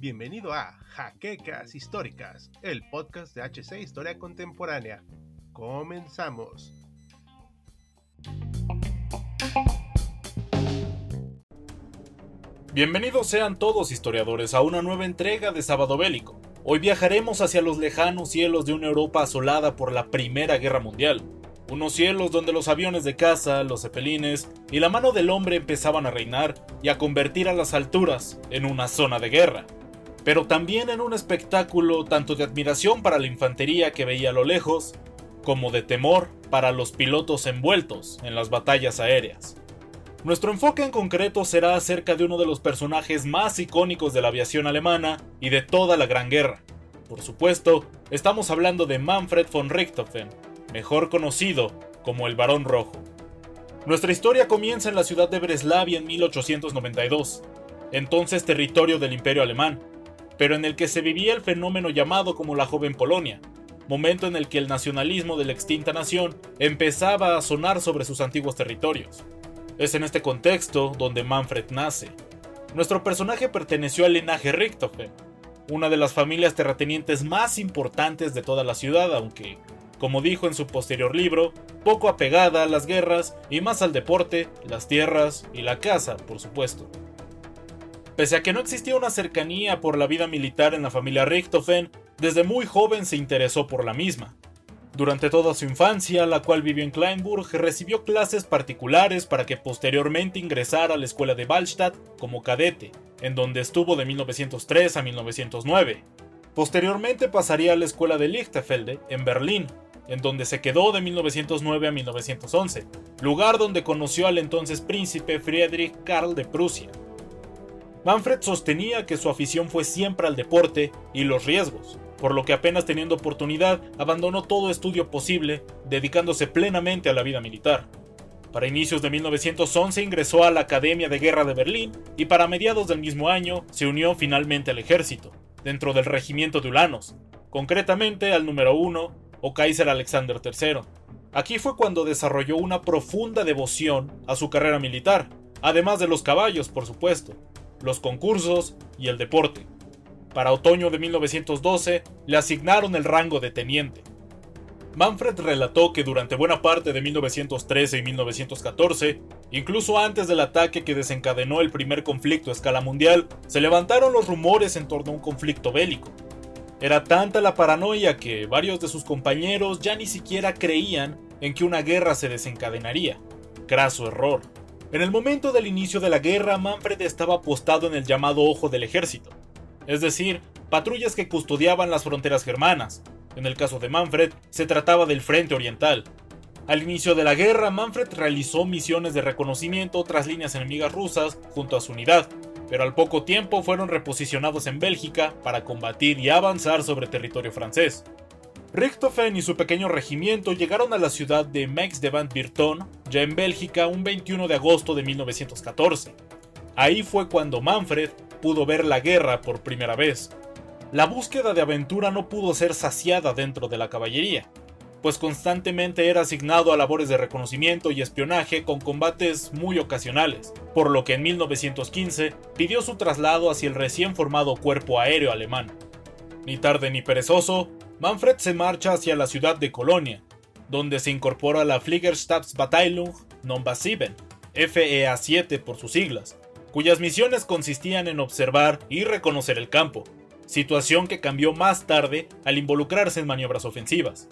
Bienvenido a Jaquecas Históricas, el podcast de HC Historia Contemporánea. Comenzamos. Bienvenidos sean todos historiadores a una nueva entrega de Sábado Bélico. Hoy viajaremos hacia los lejanos cielos de una Europa asolada por la Primera Guerra Mundial. Unos cielos donde los aviones de caza, los cepelines y la mano del hombre empezaban a reinar y a convertir a las alturas en una zona de guerra. Pero también en un espectáculo tanto de admiración para la infantería que veía a lo lejos, como de temor para los pilotos envueltos en las batallas aéreas. Nuestro enfoque en concreto será acerca de uno de los personajes más icónicos de la aviación alemana y de toda la Gran Guerra. Por supuesto, estamos hablando de Manfred von Richthofen, mejor conocido como el Barón Rojo. Nuestra historia comienza en la ciudad de Breslavia en 1892, entonces territorio del Imperio Alemán, pero en el que se vivía el fenómeno llamado como la Joven Polonia, momento en el que el nacionalismo de la extinta nación empezaba a sonar sobre sus antiguos territorios. Es en este contexto donde Manfred nace. Nuestro personaje perteneció al linaje Richthofen, una de las familias terratenientes más importantes de toda la ciudad, aunque, como dijo en su posterior libro, poco apegada a las guerras y más al deporte, las tierras y la caza, por supuesto. Pese a que no existía una cercanía por la vida militar en la familia Richthofen, desde muy joven se interesó por la misma. Durante toda su infancia, la cual vivió en Kleinburg, recibió clases particulares para que posteriormente ingresara a la escuela de Wallstatt como cadete, en donde estuvo de 1903 a 1909. Posteriormente pasaría a la escuela de Lichtenfelde, en Berlín, en donde se quedó de 1909 a 1911, lugar donde conoció al entonces príncipe Friedrich Karl de Prusia. Manfred sostenía que su afición fue siempre al deporte y los riesgos, por lo que apenas teniendo oportunidad abandonó todo estudio posible, dedicándose plenamente a la vida militar. Para inicios de 1911 ingresó a la Academia de Guerra de Berlín y para mediados del mismo año se unió finalmente al ejército, dentro del regimiento de Ulanos, concretamente al número 1 o Kaiser Alexander III. Aquí fue cuando desarrolló una profunda devoción a su carrera militar, además de los caballos, por supuesto, los concursos y el deporte. Para otoño de 1912 le asignaron el rango de teniente. Manfred relató que durante buena parte de 1913 y 1914, incluso antes del ataque que desencadenó el primer conflicto a escala mundial, se levantaron los rumores en torno a un conflicto bélico. Era tanta la paranoia que varios de sus compañeros ya ni siquiera creían en que una guerra se desencadenaría. Craso error. En el momento del inicio de la guerra, Manfred estaba apostado en el llamado Ojo del Ejército, es decir, patrullas que custodiaban las fronteras germanas. En el caso de Manfred, se trataba del Frente Oriental. Al inicio de la guerra, Manfred realizó misiones de reconocimiento tras líneas enemigas rusas junto a su unidad, pero al poco tiempo fueron reposicionados en Bélgica para combatir y avanzar sobre territorio francés. Richthofen y su pequeño regimiento llegaron a la ciudad de Maix de Van Virton, ya en Bélgica, un 21 de agosto de 1914. Ahí fue cuando Manfred pudo ver la guerra por primera vez. La búsqueda de aventura no pudo ser saciada dentro de la caballería, pues constantemente era asignado a labores de reconocimiento y espionaje con combates muy ocasionales, por lo que en 1915 pidió su traslado hacia el recién formado cuerpo aéreo alemán. Ni tarde ni perezoso, Manfred se marcha hacia la ciudad de Colonia, donde se incorpora a la Fliegerstabsbataillung Number 7, FEA-7 por sus siglas, cuyas misiones consistían en observar y reconocer el campo, situación que cambió más tarde al involucrarse en maniobras ofensivas.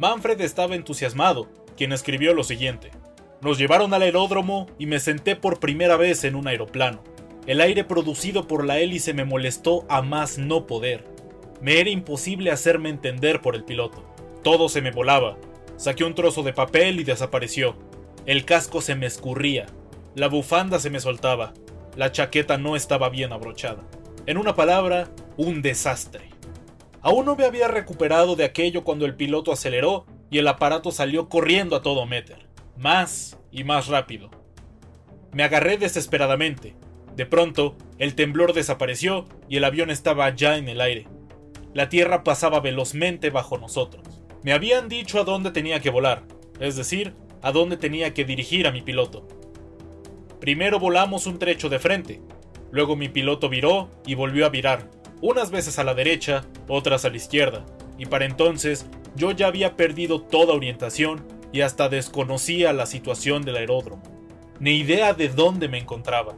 Manfred estaba entusiasmado, quien escribió lo siguiente. Nos llevaron al aeródromo y me senté por primera vez en un aeroplano. El aire producido por la hélice me molestó a más no poder. Me era imposible hacerme entender por el piloto. Todo se me volaba. Saqué un trozo de papel y desapareció. El casco se me escurría. La bufanda se me soltaba. La chaqueta no estaba bien abrochada. En una palabra, un desastre. Aún no me había recuperado de aquello cuando el piloto aceleró y el aparato salió corriendo a todo meter, más y más rápido. Me agarré desesperadamente. De pronto, el temblor desapareció y el avión estaba ya en el aire. La tierra pasaba velozmente bajo nosotros. Me habían dicho a dónde tenía que volar, es decir, a dónde tenía que dirigir a mi piloto. Primero volamos un trecho de frente, luego mi piloto viró y volvió a virar, unas veces a la derecha, otras a la izquierda, y para entonces yo ya había perdido toda orientación y hasta desconocía la situación del aeródromo, ni idea de dónde me encontraba.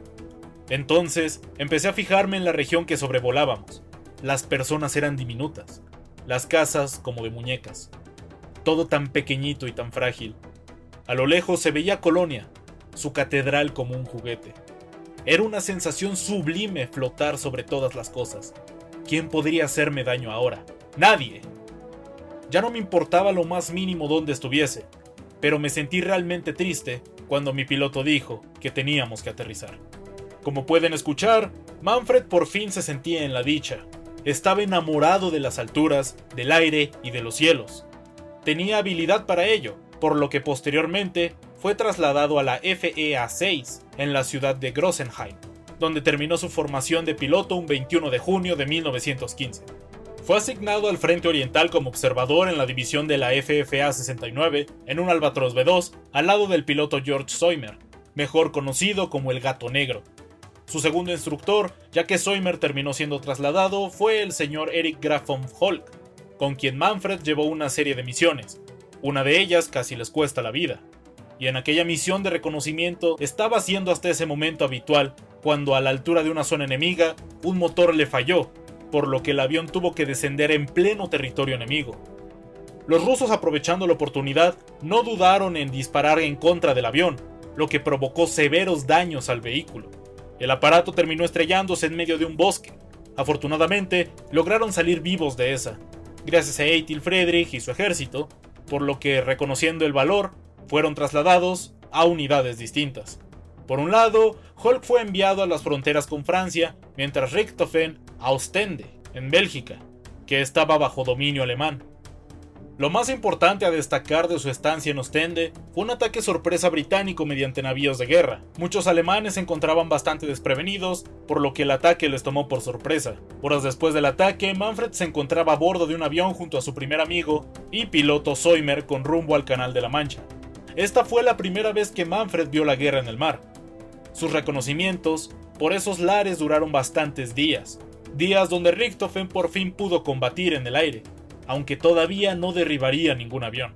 Entonces empecé a fijarme en la región que sobrevolábamos. Las personas eran diminutas, las casas como de muñecas, todo tan pequeñito y tan frágil. A lo lejos se veía Colonia, su catedral como un juguete. Era una sensación sublime flotar sobre todas las cosas. ¿Quién podría hacerme daño ahora? Nadie. Ya no me importaba lo más mínimo dónde estuviese, pero me sentí realmente triste cuando mi piloto dijo que teníamos que aterrizar. Como pueden escuchar, Manfred por fin se sentía en la dicha. Estaba enamorado de las alturas, del aire y de los cielos. Tenía habilidad para ello, por lo que posteriormente fue trasladado a la FEA 6 en la ciudad de Grossenheim, donde terminó su formación de piloto un 21 de junio de 1915. Fue asignado al Frente Oriental como observador en la división de la FFA 69 en un Albatros B2 al lado del piloto George Soimer, mejor conocido como el Gato Negro. Su segundo instructor, ya que Soimer terminó siendo trasladado, fue el señor Eric Graf von Holk, con quien Manfred llevó una serie de misiones. Una de ellas casi les cuesta la vida y en aquella misión de reconocimiento estaba siendo hasta ese momento habitual, cuando a la altura de una zona enemiga un motor le falló, por lo que el avión tuvo que descender en pleno territorio enemigo. Los rusos aprovechando la oportunidad no dudaron en disparar en contra del avión, lo que provocó severos daños al vehículo. El aparato terminó estrellándose en medio de un bosque. Afortunadamente, lograron salir vivos de esa, gracias a Eitil Friedrich y su ejército, por lo que, reconociendo el valor, fueron trasladados a unidades distintas. Por un lado, Hulk fue enviado a las fronteras con Francia, mientras Richthofen a Ostende, en Bélgica, que estaba bajo dominio alemán. Lo más importante a destacar de su estancia en Ostende fue un ataque sorpresa británico mediante navíos de guerra. Muchos alemanes se encontraban bastante desprevenidos, por lo que el ataque les tomó por sorpresa. Horas después del ataque, Manfred se encontraba a bordo de un avión junto a su primer amigo y piloto Soimer con rumbo al Canal de la Mancha. Esta fue la primera vez que Manfred vio la guerra en el mar. Sus reconocimientos por esos lares duraron bastantes días, días donde Richthofen por fin pudo combatir en el aire, aunque todavía no derribaría ningún avión.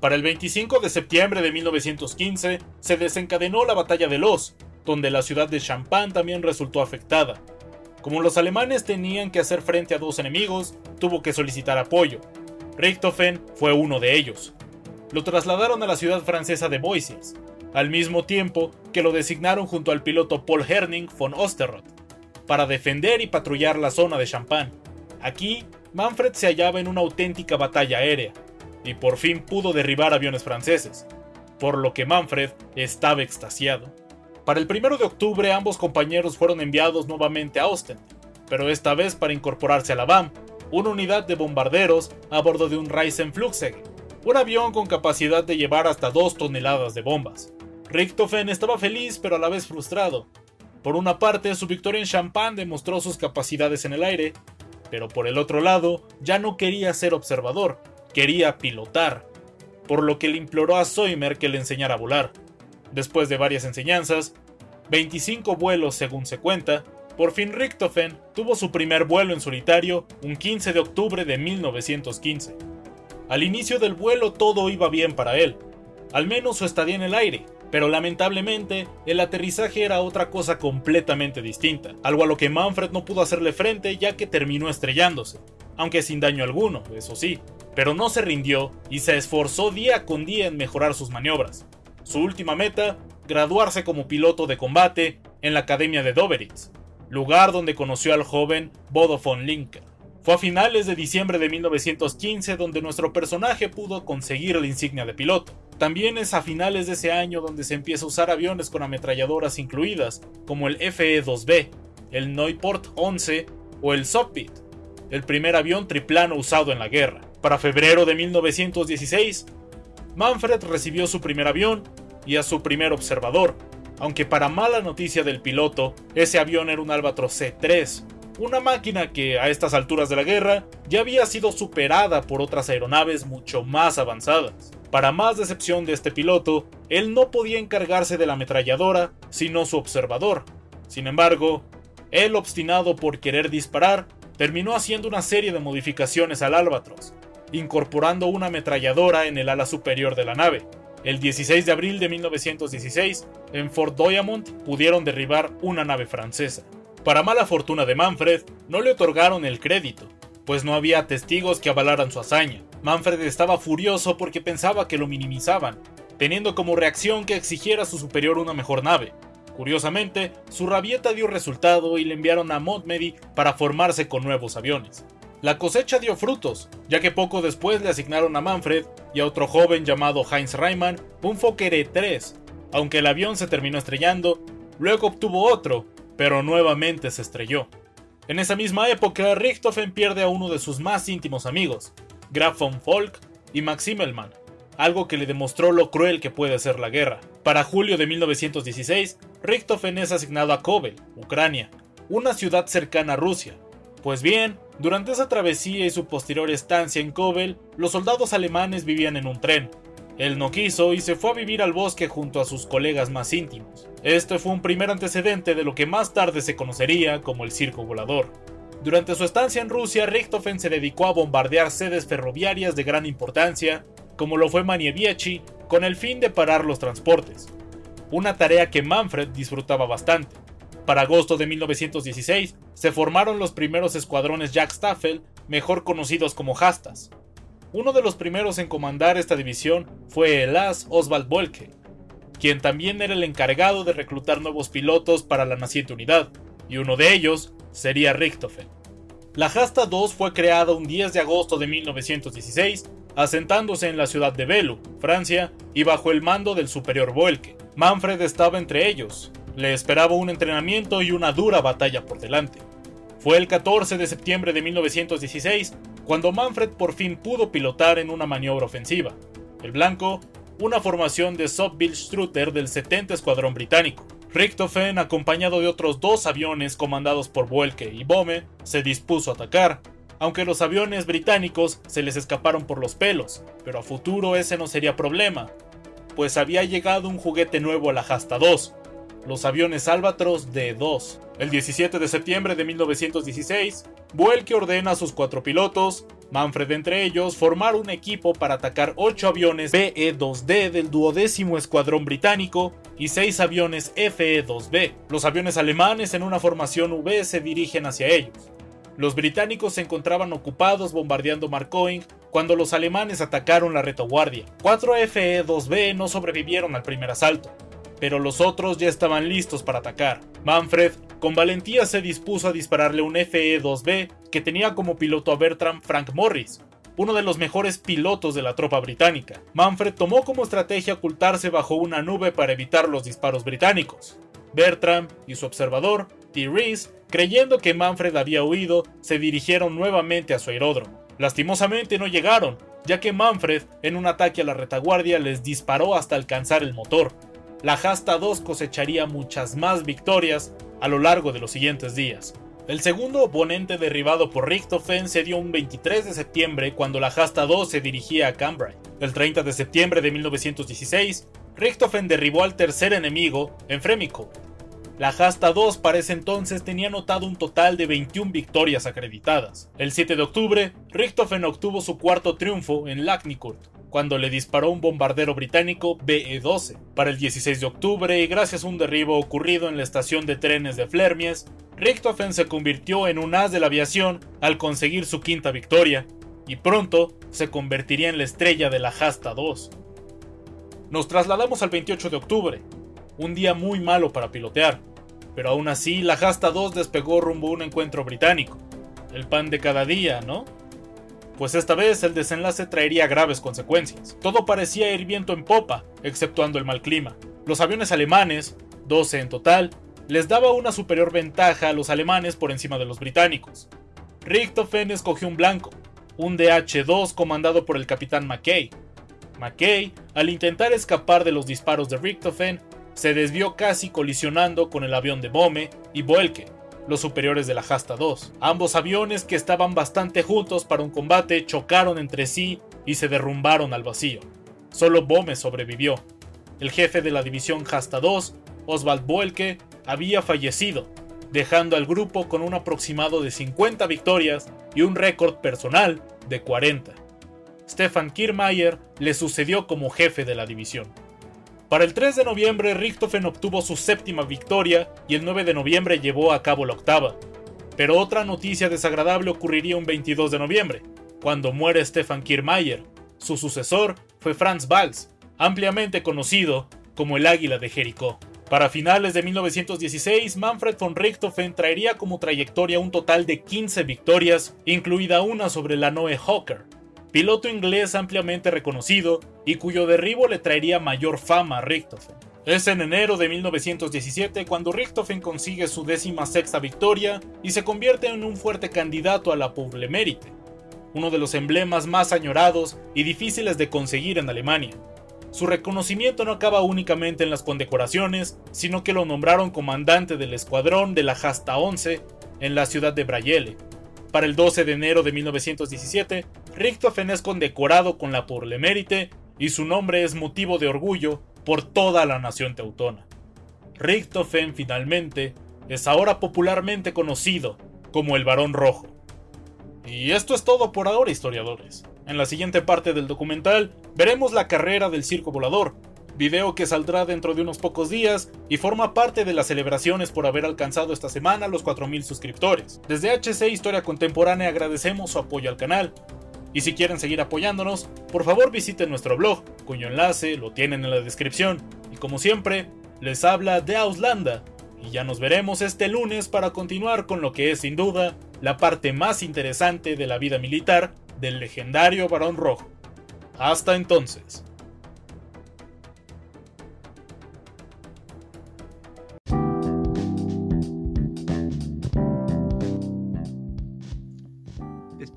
Para el 25 de septiembre de 1915 se desencadenó la batalla de Los, donde la ciudad de Champagne también resultó afectada. Como los alemanes tenían que hacer frente a dos enemigos, tuvo que solicitar apoyo. Richthofen fue uno de ellos lo trasladaron a la ciudad francesa de Boisies, al mismo tiempo que lo designaron junto al piloto Paul Herning von Osterroth, para defender y patrullar la zona de Champagne. Aquí, Manfred se hallaba en una auténtica batalla aérea, y por fin pudo derribar aviones franceses, por lo que Manfred estaba extasiado. Para el 1 de octubre ambos compañeros fueron enviados nuevamente a Ostend, pero esta vez para incorporarse a la BAM, una unidad de bombarderos a bordo de un Reisenflugzeug, un avión con capacidad de llevar hasta 2 toneladas de bombas. Richthofen estaba feliz pero a la vez frustrado. Por una parte, su victoria en Champagne demostró sus capacidades en el aire, pero por el otro lado, ya no quería ser observador, quería pilotar, por lo que le imploró a Soimer que le enseñara a volar. Después de varias enseñanzas, 25 vuelos según se cuenta, por fin Richthofen tuvo su primer vuelo en solitario un 15 de octubre de 1915. Al inicio del vuelo todo iba bien para él, al menos su estadía en el aire, pero lamentablemente el aterrizaje era otra cosa completamente distinta, algo a lo que Manfred no pudo hacerle frente ya que terminó estrellándose, aunque sin daño alguno, eso sí, pero no se rindió y se esforzó día con día en mejorar sus maniobras. Su última meta, graduarse como piloto de combate en la Academia de Doveritz, lugar donde conoció al joven Bodo von. Fue a finales de diciembre de 1915 donde nuestro personaje pudo conseguir la insignia de piloto. También es a finales de ese año donde se empieza a usar aviones con ametralladoras incluidas, como el FE-2B, el Neuport 11 o el Sopit, el primer avión triplano usado en la guerra. Para febrero de 1916, Manfred recibió su primer avión y a su primer observador, aunque para mala noticia del piloto, ese avión era un Albatros C-3, una máquina que a estas alturas de la guerra ya había sido superada por otras aeronaves mucho más avanzadas. Para más decepción de este piloto, él no podía encargarse de la ametralladora, sino su observador. Sin embargo, él, obstinado por querer disparar, terminó haciendo una serie de modificaciones al Albatros, incorporando una ametralladora en el ala superior de la nave. El 16 de abril de 1916, en Fort Diamond pudieron derribar una nave francesa. Para mala fortuna de Manfred, no le otorgaron el crédito, pues no había testigos que avalaran su hazaña. Manfred estaba furioso porque pensaba que lo minimizaban, teniendo como reacción que exigiera a su superior una mejor nave. Curiosamente, su rabieta dio resultado y le enviaron a Montmedy para formarse con nuevos aviones. La cosecha dio frutos, ya que poco después le asignaron a Manfred y a otro joven llamado Heinz Reimann un Fokker E-3. Aunque el avión se terminó estrellando, luego obtuvo otro, pero nuevamente se estrelló. En esa misma época, Richthofen pierde a uno de sus más íntimos amigos, Graf von Volk y Max Himmelmann, algo que le demostró lo cruel que puede ser la guerra. Para julio de 1916, Richthofen es asignado a Kovel, Ucrania, una ciudad cercana a Rusia. Pues bien, durante esa travesía y su posterior estancia en Kovel, los soldados alemanes vivían en un tren. Él no quiso y se fue a vivir al bosque junto a sus colegas más íntimos. Este fue un primer antecedente de lo que más tarde se conocería como el circo volador. Durante su estancia en Rusia, Richthofen se dedicó a bombardear sedes ferroviarias de gran importancia, como lo fue Manieviechi, con el fin de parar los transportes. Una tarea que Manfred disfrutaba bastante. Para agosto de 1916 se formaron los primeros escuadrones Jack Staffel, mejor conocidos como Hastas. Uno de los primeros en comandar esta división fue el as Oswald Boelke, quien también era el encargado de reclutar nuevos pilotos para la naciente unidad, y uno de ellos sería Richthofen. La Hasta 2 fue creada un 10 de agosto de 1916, asentándose en la ciudad de Belu, Francia, y bajo el mando del superior Boelke. Manfred estaba entre ellos, le esperaba un entrenamiento y una dura batalla por delante. Fue el 14 de septiembre de 1916 cuando Manfred por fin pudo pilotar en una maniobra ofensiva. El blanco una formación de Strutter del 70 Escuadrón Británico. Richthofen, acompañado de otros dos aviones comandados por Boelke y Bome, se dispuso a atacar, aunque los aviones británicos se les escaparon por los pelos, pero a futuro ese no sería problema, pues había llegado un juguete nuevo a la Hasta 2, los aviones Albatros D-2. El 17 de septiembre de 1916, Boelke ordena a sus cuatro pilotos, Manfred entre ellos, formar un equipo para atacar 8 aviones BE-2D del duodécimo escuadrón británico y 6 aviones FE-2B. Los aviones alemanes en una formación V se dirigen hacia ellos. Los británicos se encontraban ocupados bombardeando Marcoing cuando los alemanes atacaron la retaguardia. 4 FE-2B no sobrevivieron al primer asalto, pero los otros ya estaban listos para atacar. Manfred con valentía se dispuso a dispararle un FE-2B que tenía como piloto a Bertram Frank Morris, uno de los mejores pilotos de la tropa británica. Manfred tomó como estrategia ocultarse bajo una nube para evitar los disparos británicos. Bertram y su observador, T. Reese, creyendo que Manfred había huido, se dirigieron nuevamente a su aeródromo. Lastimosamente no llegaron, ya que Manfred, en un ataque a la retaguardia, les disparó hasta alcanzar el motor. La Hasta 2 cosecharía muchas más victorias a lo largo de los siguientes días. El segundo oponente derribado por Richthofen se dio un 23 de septiembre cuando la Hasta 2 se dirigía a Cambrai. El 30 de septiembre de 1916, Richthofen derribó al tercer enemigo en Fremiko. La Hasta 2 para ese entonces tenía anotado un total de 21 victorias acreditadas. El 7 de octubre, Richthofen obtuvo su cuarto triunfo en Lacknikurt, cuando le disparó un bombardero británico BE-12. Para el 16 de octubre, y gracias a un derribo ocurrido en la estación de trenes de Flermies, Richthofen se convirtió en un as de la aviación al conseguir su quinta victoria, y pronto se convertiría en la estrella de la Hasta 2. Nos trasladamos al 28 de octubre, un día muy malo para pilotear, pero aún así la Hasta 2 despegó rumbo a un encuentro británico. El pan de cada día, ¿no? Pues esta vez el desenlace traería graves consecuencias. Todo parecía ir viento en popa, exceptuando el mal clima. Los aviones alemanes, 12 en total, les daba una superior ventaja a los alemanes por encima de los británicos. Richthofen escogió un blanco, un DH-2 comandado por el capitán McKay. McKay, al intentar escapar de los disparos de Richthofen, se desvió casi colisionando con el avión de Bome y Boelke, los superiores de la Hasta 2. Ambos aviones, que estaban bastante juntos para un combate, chocaron entre sí y se derrumbaron al vacío. solo Bome sobrevivió. El jefe de la división Hasta 2, Oswald Boelke, había fallecido, dejando al grupo con un aproximado de 50 victorias y un récord personal de 40. Stefan Kiermaier le sucedió como jefe de la división. Para el 3 de noviembre, Richthofen obtuvo su séptima victoria y el 9 de noviembre llevó a cabo la octava. Pero otra noticia desagradable ocurriría un 22 de noviembre, cuando muere Stefan Kiermaier. Su sucesor fue Franz Valls, ampliamente conocido como el Águila de Jericó. Para finales de 1916, Manfred von Richthofen traería como trayectoria un total de 15 victorias, incluida una sobre la Noe Hawker, piloto inglés ampliamente reconocido y cuyo derribo le traería mayor fama a Richthofen. Es en enero de 1917 cuando Richthofen consigue su décima sexta victoria y se convierte en un fuerte candidato a la Mérite, uno de los emblemas más añorados y difíciles de conseguir en Alemania. Su reconocimiento no acaba únicamente en las condecoraciones, sino que lo nombraron comandante del escuadrón de la Jasta 11 en la ciudad de Brayele, para el 12 de enero de 1917, Richthofen es condecorado con la por Mérite y su nombre es motivo de orgullo por toda la nación teutona. Richthofen finalmente es ahora popularmente conocido como el Barón Rojo. Y esto es todo por ahora, historiadores. En la siguiente parte del documental veremos la carrera del circo volador, video que saldrá dentro de unos pocos días y forma parte de las celebraciones por haber alcanzado esta semana los 4.000 suscriptores. Desde HC Historia Contemporánea agradecemos su apoyo al canal. Y si quieren seguir apoyándonos, por favor visiten nuestro blog, cuyo enlace lo tienen en la descripción. Y como siempre, les habla de Auslanda, y ya nos veremos este lunes para continuar con lo que es sin duda la parte más interesante de la vida militar del legendario Barón Rojo. Hasta entonces.